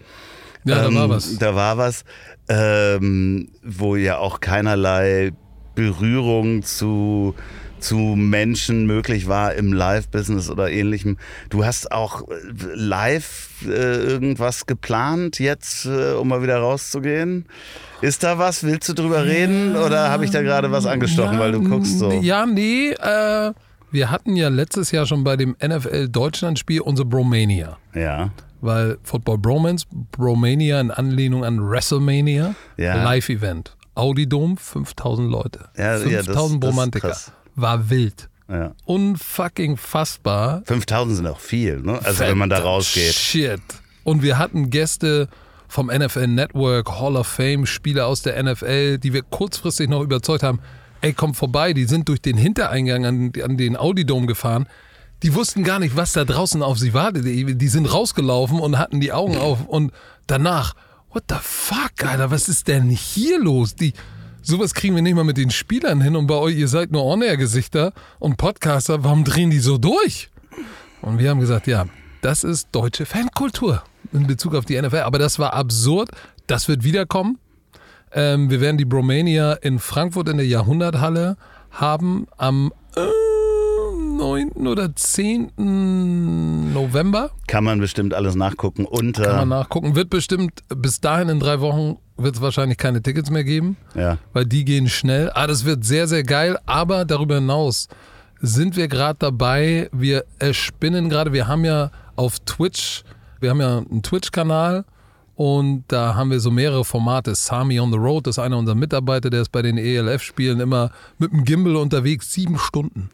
Ja, da war ähm, was. Da war was ähm, wo ja auch keinerlei Berührung zu zu Menschen möglich war im Live-Business oder ähnlichem. Du hast auch äh, live äh, irgendwas geplant jetzt, äh, um mal wieder rauszugehen? Ist da was? Willst du drüber reden oder habe ich da gerade was angestochen, ja, weil du guckst so? Ja, nee. Äh, wir hatten ja letztes Jahr schon bei dem NFL Deutschland-Spiel unsere Bromania. Ja. Weil Football Bromance, Bromania in Anlehnung an WrestleMania, Ja. Live-Event. Audi Dome, 5000 Leute. Ja, ja, das- 5000 das ist Bromantiker. War wild. ja. Unfucking fassbar. 5000 sind auch viel, ne? Also wenn man da rausgeht. Shit. Und wir hatten Gäste vom NFL Network, Hall of Fame, Spieler aus der NFL, die wir kurzfristig noch überzeugt haben, ey, komm vorbei, die sind durch den Hintereingang an, an den Audi Dome gefahren. Die wussten gar nicht, was da draußen auf sie wartet. Die, sind rausgelaufen und hatten die Augen auf und danach, what the fuck, Alter, was ist denn hier los? Die, sowas kriegen wir nicht mal mit den Spielern hin und bei euch, ihr seid nur On-Air-Gesichter und Podcaster, warum drehen die so durch? Und wir haben gesagt, ja, das ist deutsche Fankultur in Bezug auf die NFL. Aber das war absurd. Das wird wiederkommen. Ähm, wir werden die Bromania in Frankfurt in der Jahrhunderthalle haben am äh, 9. oder 10. November. Kann man bestimmt alles nachgucken unter. Kann man nachgucken. Wird bestimmt bis dahin in drei Wochen wird es wahrscheinlich keine Tickets mehr geben ja. weil die gehen schnell. Ah, das wird sehr, sehr geil. Aber darüber hinaus sind wir gerade dabei. Wir erspinnen gerade. Wir haben ja auf Twitch, wir haben ja einen Twitch-Kanal und da haben wir so mehrere Formate. Sami on the Road, das ist einer unserer Mitarbeiter, der ist bei den ELF-Spielen immer mit dem Gimbal unterwegs, sieben Stunden.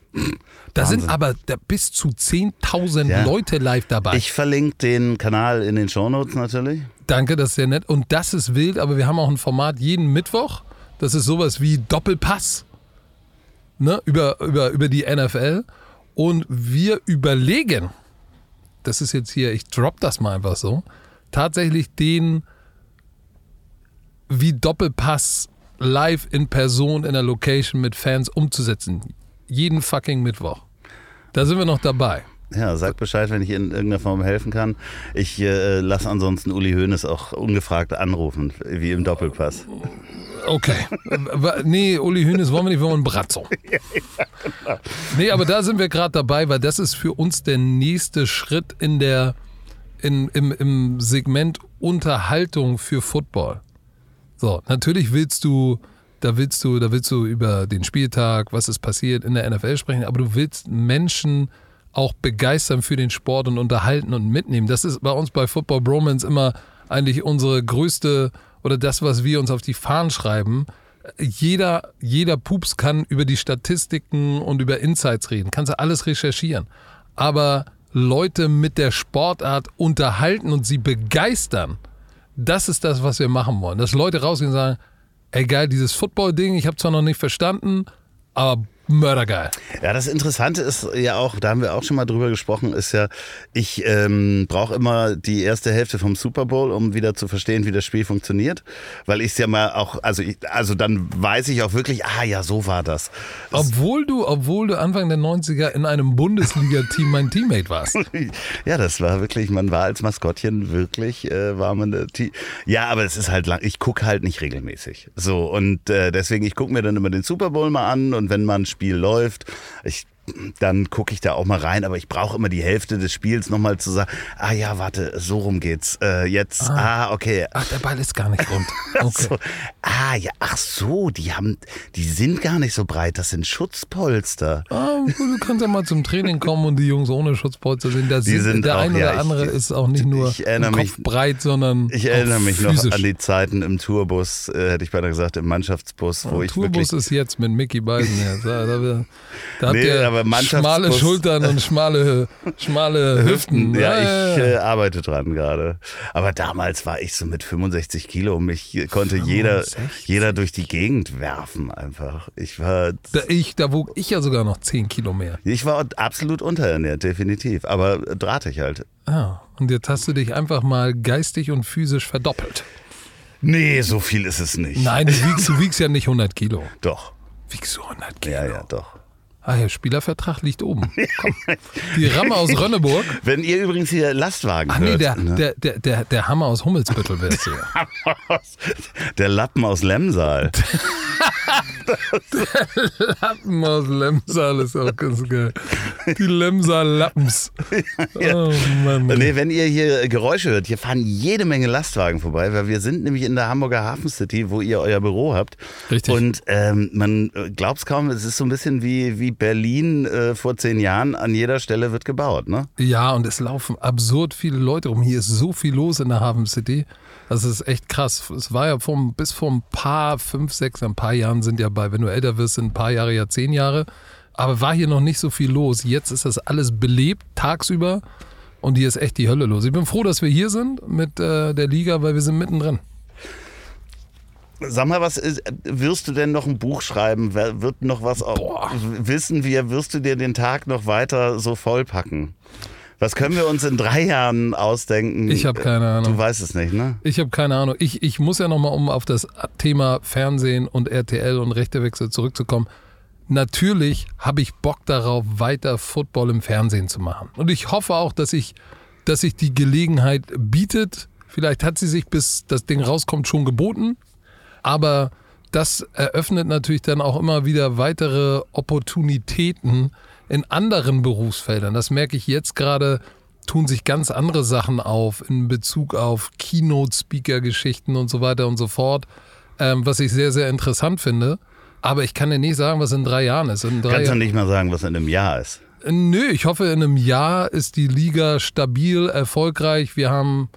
Da sind aber da bis zu 10.000 Ja. Leute live dabei. Ich verlinke den Kanal in den Shownotes natürlich. Danke, das ist sehr nett. Und das ist wild, aber wir haben auch ein Format jeden Mittwoch. Das ist sowas wie Doppelpass ne? über, über, über die NFL. Und wir überlegen, das ist jetzt hier, ich drop das mal einfach so, tatsächlich den wie Doppelpass live in Person in der Location mit Fans umzusetzen. Jeden fucking Mittwoch. Da sind wir noch dabei. Ja, sag Bescheid, wenn ich in irgendeiner Form helfen kann. Ich äh, lasse ansonsten Uli Hoeneß auch ungefragt anrufen, wie im Doppelpass. Okay. Nee, Uli Hoeneß wollen wir nicht, wir wollen Bratzo. [laughs] Nee, aber da sind wir gerade dabei, weil das ist für uns der nächste Schritt in der, in, im, im Segment Unterhaltung für Football. So, natürlich willst du, da willst du, da willst du über den Spieltag, was ist passiert in der NFL sprechen, aber du willst Menschen auch begeistern für den Sport und unterhalten und mitnehmen. Das ist bei uns bei Football Bromance immer eigentlich unsere größte oder das, was wir uns auf die Fahnen schreiben. Jeder, jeder Pups kann über die Statistiken und über Insights reden. Kannst du alles recherchieren. Aber Leute mit der Sportart unterhalten und sie begeistern, das ist das, was wir machen wollen. Dass Leute rausgehen und sagen, ey geil, dieses Football-Ding, ich habe zwar noch nicht verstanden, aber mördergeil. Ja, das Interessante ist ja auch, da haben wir auch schon mal drüber gesprochen, ist ja, ich ähm, brauche immer die erste Hälfte vom Super Bowl, um wieder zu verstehen, wie das Spiel funktioniert. Weil ich es ja mal auch, also, ich, also dann weiß ich auch wirklich, ah ja, so war das. das Obwohl du, obwohl du Anfang der 90er in einem Bundesliga-Team mein Teammate warst. [laughs] ja, das war wirklich, man war als Maskottchen wirklich, äh, war man äh, die, Ja, aber es ist halt lang, ich gucke halt nicht regelmäßig. So, und äh, deswegen, ich gucke mir dann immer den Super Bowl mal an und wenn mal ein Spiel läuft, ich dann gucke ich da auch mal rein, aber ich brauche immer die Hälfte des Spiels nochmal zu sagen, ah ja, warte, so rum geht's. Äh, jetzt, ah, okay. Ach, der Ball ist gar nicht rund. [laughs] Ach Okay. so. Ah ja, ach so, die haben, die sind gar nicht so breit, das sind Schutzpolster. Ah, du kannst ja mal zum Training kommen und die Jungs ohne Schutzpolster sehen. Da sind, sind der auch- ein oder ja, ich- andere ist auch nicht nur ich mich- breit, sondern Ich erinnere mich noch physisch. an die Zeiten im Tourbus, äh, hätte ich beinahe gesagt, im Mannschaftsbus, wo ich Tourbus ist jetzt mit Mickey Beisenherz. Da, da, da habt Nee, ihr aber Mannschaftsbus- schmale Schultern und schmale, schmale [laughs] Hüften. Ja, ich ja. äh, arbeite dran gerade. Aber damals war ich so mit 65 Kilo. Mich konnte jeder, 65? jeder durch die Gegend werfen einfach. Ich war, Da, ich, da wog ich ja sogar noch 10 Kilo mehr. ich war absolut unterernährt, definitiv. Aber drahtig halt. Ah, und jetzt hast du dich einfach mal geistig und physisch verdoppelt. Nee, so viel ist es nicht. Nein, du wiegst, du [laughs] wiegst ja nicht 100 Kilo. Doch. Wiegst du 100 Kilo? Ja, ja, doch. Ah ja, Spielervertrag liegt oben. [laughs] Komm. Die Ramme aus Rönneburg. Wenn ihr übrigens hier Lastwagen Ach nee, hört, der, ne? der, der, der, der Hammer aus Hummelsbüttel wärst du ja. der Lappen aus Lemsal. [laughs] Der Lappen aus Lemsal ist auch ganz geil. Die Lemsal Lappens. Ja. Oh Mann. Nee, wenn ihr hier Geräusche hört, hier fahren jede Menge Lastwagen vorbei, weil wir sind nämlich in der Hamburger Hafen City, wo ihr euer Büro habt. Richtig. Und ähm, man glaubt es kaum, es ist so ein bisschen wie, wie Berlin äh, vor zehn Jahren. An jeder Stelle wird gebaut, ne? Ja, und es laufen absurd viele Leute rum. Hier ist so viel los in der Hafen City. Das ist echt krass. Es war ja vor, bis vor ein paar, fünf, sechs, ein paar Jahren sind ja bei, wenn du älter wirst, sind ein paar Jahre ja zehn Jahre. Aber war hier noch nicht so viel los. Jetzt ist das alles belebt tagsüber und hier ist echt die Hölle los. Ich bin froh, dass wir hier sind mit äh, der Liga, weil wir sind mittendrin. Sag mal, was ist, wirst du denn noch ein Buch schreiben? Wer- Wird noch was Boah. wissen wir? Wirst du dir den Tag noch weiter so vollpacken? Was können wir uns in drei Jahren ausdenken? Ich habe keine Ahnung. Du weißt es nicht, ne? Ich habe keine Ahnung. Ich, ich muss ja nochmal, um auf das Thema Fernsehen und RTL und Rechtewechsel zurückzukommen. Natürlich habe ich Bock darauf, weiter Football im Fernsehen zu machen. Und ich hoffe auch, dass ich, dass sich die Gelegenheit bietet. Vielleicht hat sie sich, bis das Ding rauskommt, schon geboten. Aber das eröffnet natürlich dann auch immer wieder weitere Opportunitäten in anderen Berufsfeldern. Das merke ich jetzt gerade, tun sich ganz andere Sachen auf in Bezug auf Keynote-Speaker-Geschichten und so weiter und so fort, ähm, was ich sehr, sehr interessant finde. Aber ich kann dir nicht sagen, was in drei Jahren ist. Drei Kannst du nicht mal sagen, was in einem Jahr ist. Nö, ich hoffe, in einem Jahr ist die Liga stabil, erfolgreich. Wir haben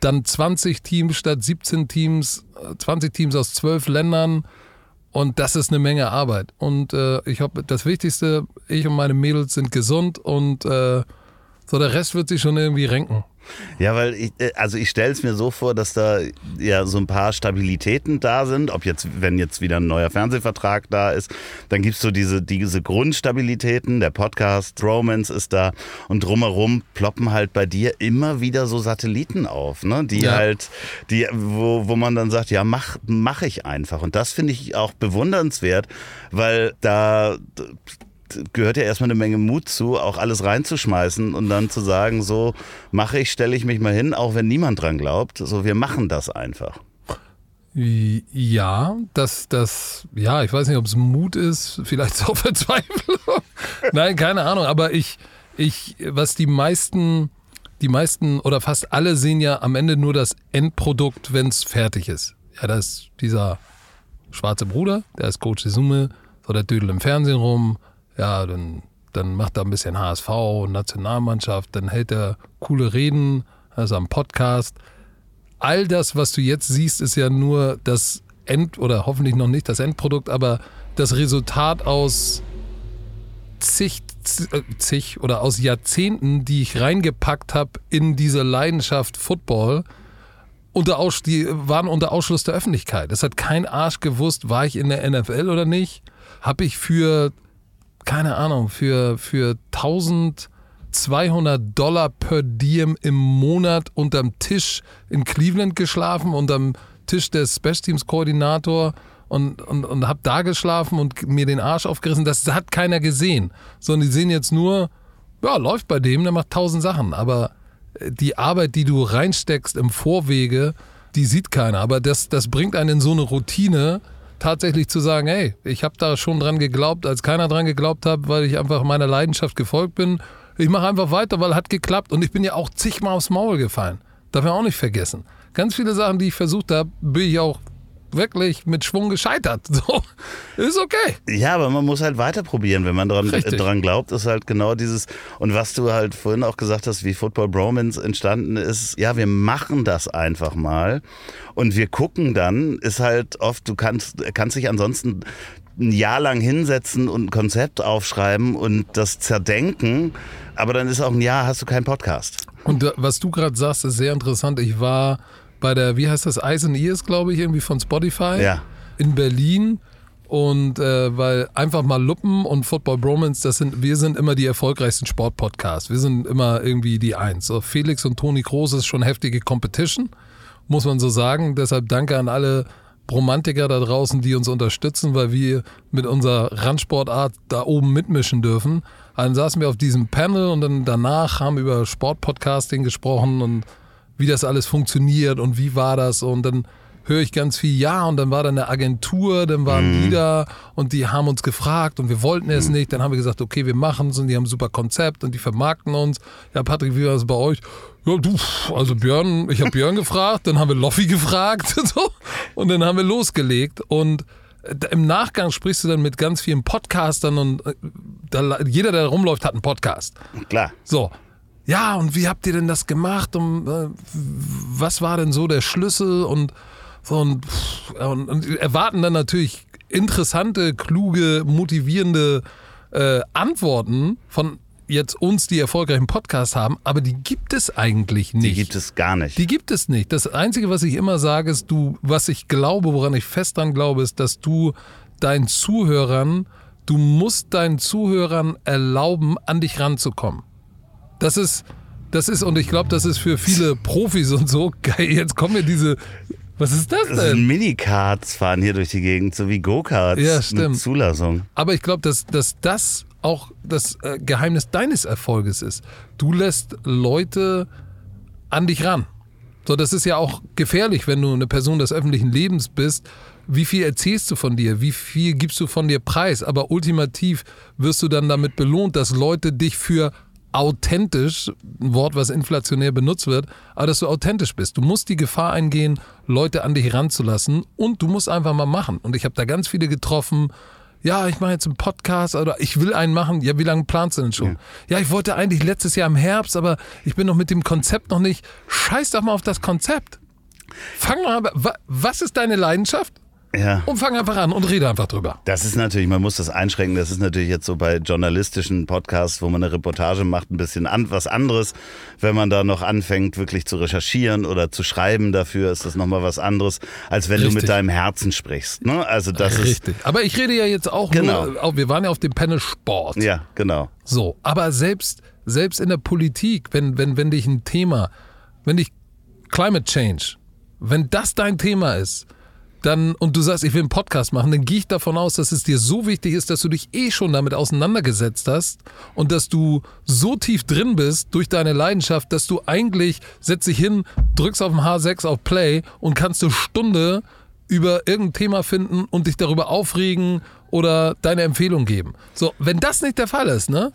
dann 20 Teams statt 17 Teams, äh, 20 Teams aus 12 Ländern. Und das ist eine Menge Arbeit. Und äh, ich hoffe, das Wichtigste, ich und meine Mädels sind gesund und äh, so der Rest wird sich schon irgendwie renken. Ja, weil ich, äh, also ich stelle es mir so vor, dass da ja so ein paar Stabilitäten da sind. Ob jetzt, wenn jetzt wieder ein neuer Fernsehvertrag da ist, dann gibt's so diese, diese Grundstabilitäten. Der Podcast, Romance ist da und drumherum ploppen halt bei dir immer wieder so Satelliten auf, ne? Die Ja. halt, die, wo, wo man dann sagt, ja, mach, mach ich einfach. Und das finde ich auch bewundernswert, weil da gehört ja erstmal eine Menge Mut zu, auch alles reinzuschmeißen und dann zu sagen, so mache ich, stelle ich mich mal hin, auch wenn niemand dran glaubt. So, wir machen das einfach. Ja, das, das, ja, ich weiß nicht, ob es Mut ist, vielleicht auch [laughs] Verzweiflung. Nein, keine Ahnung, aber ich, ich, was die meisten, die meisten oder fast alle sehen ja am Ende nur das Endprodukt, wenn es fertig ist. Ja, da ist dieser schwarze Bruder, der ist Coach Summe, so der Dödel im Fernsehen rum, ja, dann, dann macht er ein bisschen HSV, Nationalmannschaft, dann hält er coole Reden, also am Podcast all das, was du jetzt siehst, ist ja nur das End- oder hoffentlich noch nicht das Endprodukt, aber das Resultat aus zig, äh, zig oder aus Jahrzehnten, die ich reingepackt habe in diese Leidenschaft Football. Unter Aus, die waren unter Ausschluss der Öffentlichkeit. Es hat kein Arsch gewusst, war ich in der NFL oder nicht. Habe ich für, keine Ahnung, für, für 1200 Dollar per Diem im Monat unterm Tisch in Cleveland geschlafen, unterm Tisch des Special Teams Koordinator und, und, und habe da geschlafen und mir den Arsch aufgerissen. Das hat keiner gesehen. Sondern die sehen jetzt nur, ja, läuft bei dem, der macht tausend Sachen. Aber äh, die Arbeit, die du reinsteckst im Vorwege, die sieht keiner. Aber das, das bringt einen in so eine Routine, tatsächlich zu sagen, hey, ich habe da schon dran geglaubt, als keiner dran geglaubt hat, weil ich einfach meiner Leidenschaft gefolgt bin. Ich mache einfach weiter, weil hat geklappt und ich bin ja auch zigmal aufs Maul gefallen. Darf man auch nicht vergessen. Ganz viele Sachen, die ich versucht habe, bin ich auch wirklich mit Schwung gescheitert. [laughs] So, ist okay. Ja, aber man muss halt weiter probieren, wenn man dran, Richtig. äh, dran glaubt, ist halt genau dieses, und was du halt vorhin auch gesagt hast, wie Football Bromance entstanden ist, ja, wir machen das einfach mal und wir gucken dann, ist halt oft, du kannst, kannst dich ansonsten ein Jahr lang hinsetzen und ein Konzept aufschreiben und das zerdenken, aber dann ist auch ein Jahr, hast du keinen Podcast. Und da- was du gerade sagst, ist sehr interessant. Ich war bei der, wie heißt das, Eyes and Ears, glaube ich, irgendwie von Spotify Ja. in Berlin. Und äh, weil einfach mal Luppen und Football Bromance, das sind, wir sind immer die erfolgreichsten Sportpodcasts. Wir sind immer irgendwie die Eins. So, Felix und Toni Groß ist schon heftige Competition, muss man so sagen. Deshalb danke an alle Bromantiker da draußen, die uns unterstützen, weil wir mit unserer Randsportart da oben mitmischen dürfen. Dann saßen wir auf diesem Panel und dann danach haben wir über Sportpodcasting gesprochen und wie das alles funktioniert und wie war das und dann höre ich ganz viel Ja und dann war da eine Agentur, dann waren die da und die haben uns gefragt und wir wollten es nicht. Dann haben wir gesagt, okay, wir machen es und die haben ein super Konzept und die vermarkten uns. Ja, Patrick, wie war das bei euch? Ja, du, also Björn, ich habe Björn [laughs] gefragt, dann haben wir Loffi gefragt [laughs] so, und dann haben wir losgelegt und äh, im Nachgang sprichst du dann mit ganz vielen Podcastern und äh, da, jeder, der rumläuft, hat einen Podcast. Klar. So. Ja, und wie habt ihr denn das gemacht? Und äh, was war denn so der Schlüssel? Und, und, und, und erwarten dann natürlich interessante, kluge, motivierende äh, Antworten von jetzt uns, die erfolgreichen Podcast haben, aber die gibt es eigentlich nicht. Die gibt es gar nicht. Die gibt es nicht. Das Einzige, was ich immer sage, ist, du, was ich glaube, woran ich fest dran glaube, ist, dass du deinen Zuhörern, du musst deinen Zuhörern erlauben, an dich ranzukommen. Das ist, das ist, und ich glaube, das ist für viele Profis und so, geil, jetzt kommen mir diese, was ist das das denn? sind Minicards fahren hier durch die Gegend, so wie Go-Karts Ja, stimmt. mit Zulassung. Aber ich glaube, dass, dass das auch das äh, Geheimnis deines Erfolges ist. Du lässt Leute an dich ran. So, das ist ja auch gefährlich, wenn du eine Person des öffentlichen Lebens bist. Wie viel erzählst du von dir? Wie viel gibst du von dir preis? Aber ultimativ wirst du dann damit belohnt, dass Leute dich für authentisch, ein Wort, was inflationär benutzt wird, aber dass du authentisch bist. Du musst die Gefahr eingehen, Leute an dich ranzulassen und du musst einfach mal machen. Und ich habe da ganz viele getroffen, ja, ich mache jetzt einen Podcast oder ich will einen machen. Ja, wie lange planst du denn schon? Ja. ich wollte eigentlich letztes Jahr im Herbst, aber ich bin noch mit dem Konzept noch nicht. Scheiß doch mal auf das Konzept. Fang mal, an, wa- was ist deine Leidenschaft? Ja. Und fang einfach an und rede einfach drüber. Das ist natürlich, man muss das einschränken. Das ist natürlich jetzt so bei journalistischen Podcasts, wo man eine Reportage macht, ein bisschen an, was anderes. Wenn man da noch anfängt, wirklich zu recherchieren oder zu schreiben dafür, ist das nochmal was anderes, als wenn du Richtig. mit deinem Herzen sprichst. Ne? Also das ist, Richtig. Aber ich rede ja jetzt auch Genau. nur, wir waren ja auf dem Panel Sport. ja, genau. So, aber selbst, selbst in der Politik, wenn, wenn, wenn dich ein Thema, wenn dich Climate Change, wenn das dein Thema ist, dann, und du sagst, ich will einen Podcast machen, dann gehe ich davon aus, dass es dir so wichtig ist, dass du dich eh schon damit auseinandergesetzt hast und dass du so tief drin bist durch deine Leidenschaft, dass du eigentlich setz dich hin, drückst auf dem H6 auf Play und kannst eine Stunde über irgendein Thema finden und dich darüber aufregen oder deine Empfehlung geben. So, wenn das nicht der Fall ist, ne?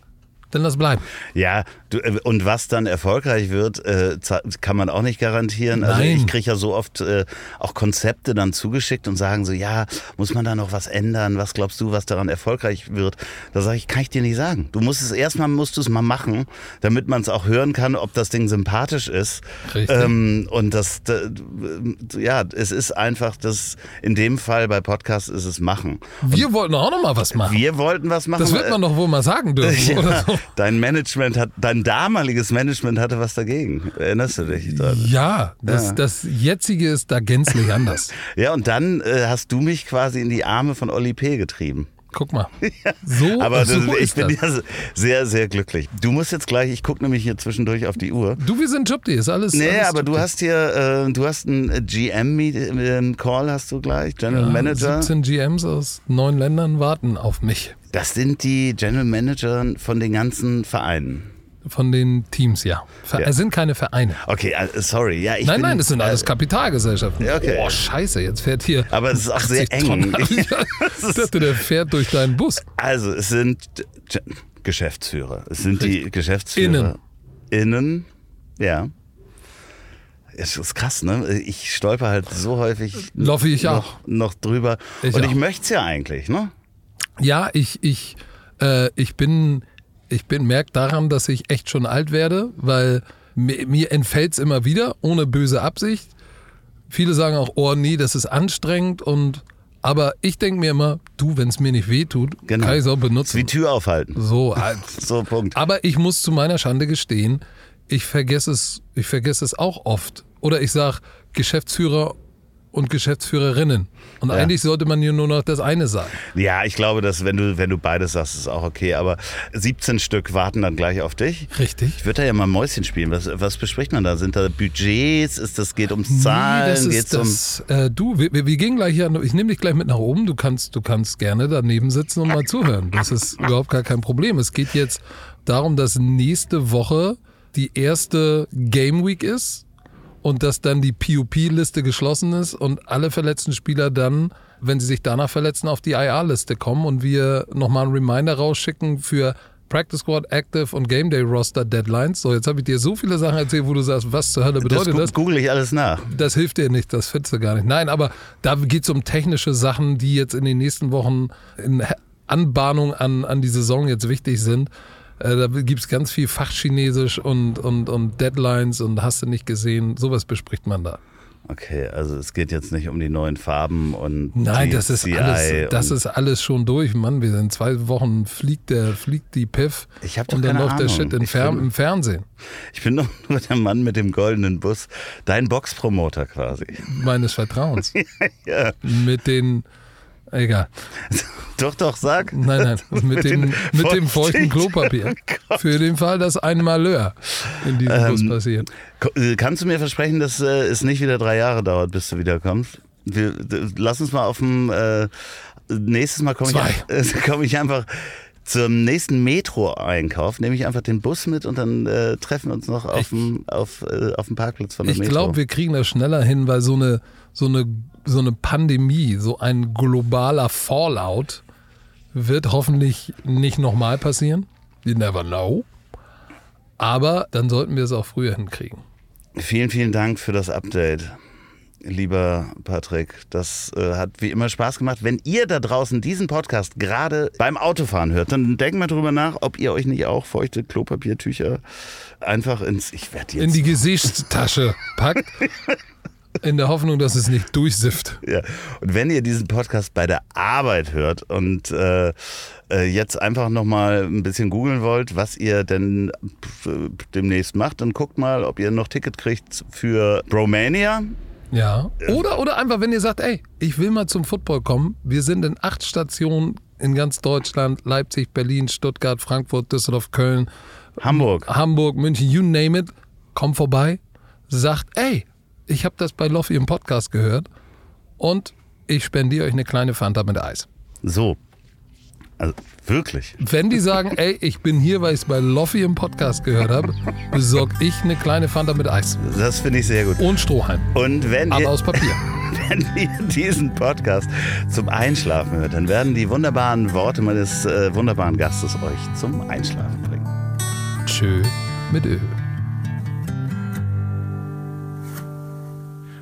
Dann lass bleiben. Ja, du, äh, und was dann erfolgreich wird, äh, kann man auch nicht garantieren. Also Nein. ich kriege ja so oft äh, auch Konzepte dann zugeschickt und sagen so, ja, muss man da noch was ändern? Was glaubst du, was daran erfolgreich wird? Da sage ich, kann ich dir nicht sagen. Du musst es erstmal musst du es mal machen, damit man es auch hören kann, ob das Ding sympathisch ist. Richtig. Ähm, und das, d- d- ja, es ist einfach das, in dem Fall bei Podcasts ist es machen. Wir wollten auch noch mal was machen. Wir wollten was machen. das wird man doch wohl mal sagen dürfen, [laughs] oder so. Dein Management hat, dein damaliges Management hatte was dagegen. Erinnerst du dich dran? Ja, das, Ja. das jetzige ist da gänzlich anders. [laughs] Ja, und dann äh, hast du mich quasi in die Arme von Oli P. getrieben. Guck mal. [laughs] So, Aber so das, ich bin das. ja sehr, sehr glücklich. Du musst jetzt gleich, ich gucke nämlich hier zwischendurch auf die Uhr. Du, wir sind Jobdi, ist alles. Nee, alles aber du hast hier, äh, du hast einen GM-Call, hast du gleich, General Ja, Manager. 17 GMs aus neun Ländern warten auf mich. Das sind die General Manager von den ganzen Vereinen. Von den Teams, ja. Ver Ja. Es sind keine Vereine. Okay, äh, sorry. Ja, nein, bin, nein, das sind alles äh, Kapitalgesellschaften. Ja, okay. Oh, scheiße, jetzt fährt hier. Aber es ist auch sehr 80 Tonnen. eng. ich dachte, der fährt durch deinen Bus. Also, es sind Geschäftsführer. Es sind die Geschäftsführer. Innen. Innen, ja. Es ist krass, ne? Ich stolper halt so häufig Laufe ich noch, auch. noch drüber. Ich Und auch. ich möchte es ja eigentlich, ne? Ja, ich, ich, äh, ich bin, ich bin, merk daran, dass ich echt schon alt werde, weil mir, mir entfällt es immer wieder, ohne böse Absicht. Viele sagen auch, oh nee, das ist anstrengend und aber ich denke mir immer, du, wenn es mir nicht wehtut, Genau. kann ich es auch ist wie benutzen. Tür aufhalten. So, halt. [laughs] So, Punkt. aber ich muss zu meiner Schande gestehen, ich vergesse es, ich vergesse es auch oft. Oder ich sage Geschäftsführer und Geschäftsführerinnen. Und Ja. eigentlich sollte man hier nur noch das eine sagen. Ja, ich glaube, dass wenn du, wenn du beides sagst, ist auch okay. Aber 17 Stück warten dann gleich auf dich. Richtig. Ich würde da ja mal Mäuschen spielen. Was, was bespricht man da? Sind da Budgets? Ist das, geht ums Zahlen? Nee, das Geht's ist um. das, äh, du, wir, wir gehen gleich hier, ich nehme dich gleich mit nach oben. Du kannst, du kannst gerne daneben sitzen und mal zuhören. Das ist überhaupt gar kein Problem. Es geht jetzt darum, dass nächste Woche die erste Game Week ist und dass dann die PUP-Liste geschlossen ist und alle verletzten Spieler dann, wenn sie sich danach verletzen, auf die IR-Liste kommen und wir nochmal einen Reminder rausschicken für Practice Squad, Active und Game Day Roster Deadlines. So, jetzt habe ich dir so viele Sachen erzählt, wo du sagst, was zur Hölle bedeutet das? Das google ich alles nach. Das hilft dir nicht, das findest du gar nicht. Nein, aber da geht es um technische Sachen, die jetzt in den nächsten Wochen in Anbahnung an, an die Saison jetzt wichtig sind. Äh, da gibt es ganz viel Fachchinesisch und, und, und Deadlines und hast du nicht gesehen. Sowas bespricht man da. Okay, also es geht jetzt nicht um die neuen Farben und Nein, das ist alles, das ist alles schon durch, Mann. Wir sind zwei Wochen fliegt der fliegt die Piff ich hab doch und dann läuft der. Shit im, Fer bin- im Fernsehen. [laughs] Ich bin doch nur der Mann mit dem goldenen Bus, dein Boxpromoter quasi. Meines Vertrauens. [laughs] Ja, Mit den egal. doch, doch, sag. Nein, nein, [laughs] mit, dem, mit dem feuchten Klopapier. Für den Fall, dass ein Malheur in diesem Ähm, Bus passiert. Äh, Kannst du mir versprechen, dass äh, es nicht wieder drei Jahre dauert, bis du wiederkommst? Wir, lass uns mal auf dem äh, nächstes Mal komme ich, [laughs] äh, komm ich einfach zum nächsten Metro-Einkauf, nehme ich einfach den Bus mit und dann äh, treffen wir uns noch auf dem auf, äh, auf dem Parkplatz von der Ich Metro. glaube, wir kriegen das schneller hin, weil so eine, so eine, so eine Pandemie, so ein globaler Fallout wird hoffentlich nicht nochmal passieren. You never know. Aber dann sollten wir es auch früher hinkriegen. Vielen, vielen Dank für das Update, lieber Patrick. Das äh, hat wie immer Spaß gemacht. Wenn ihr da draußen diesen Podcast gerade beim Autofahren hört, dann denkt mal drüber nach, ob ihr euch nicht auch feuchte Klopapiertücher einfach ins, ich werde jetzt In die Gesichtstasche packt. [laughs] In der Hoffnung, dass es nicht durchsifft. Ja. Und wenn ihr diesen Podcast bei der Arbeit hört und äh, äh, jetzt einfach nochmal ein bisschen googeln wollt, was ihr denn äh, demnächst macht, dann guckt mal, ob ihr noch Ticket kriegt für Bromania. Ja. Oder, oder einfach, wenn ihr sagt, ey, ich will mal zum Football kommen. Wir sind in acht Stationen in ganz Deutschland. Leipzig, Berlin, Stuttgart, Frankfurt, Düsseldorf, Köln, Hamburg. Hamburg, München, you name it. Komm vorbei. Sagt, ey, ich habe das bei Loffi im Podcast gehört und ich spendiere euch eine kleine Fanta mit Eis. So. Also wirklich. Wenn die sagen, [laughs] ey, ich bin hier, weil ich es bei Loffi im Podcast gehört habe, besorge ich eine kleine Fanta mit Eis. Das finde ich sehr gut. Und Strohhalm. Und wenn Aber ihr, aus Papier. [laughs] wenn ihr diesen Podcast zum Einschlafen hört, dann werden die wunderbaren Worte meines äh, wunderbaren Gastes euch zum Einschlafen bringen. Tschö mit Ö.